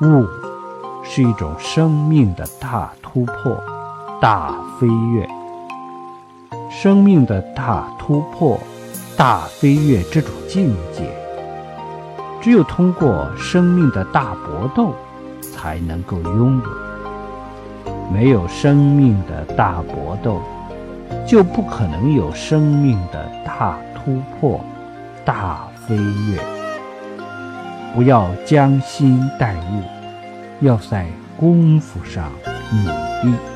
悟是一种生命的大突破、大飞跃。生命的大突破、大飞跃这种境界，只有通过生命的大搏斗，才能够拥有。没有生命的大搏斗，就不可能有生命的大突破、大飞跃。不要将心待物，要在功夫上努力。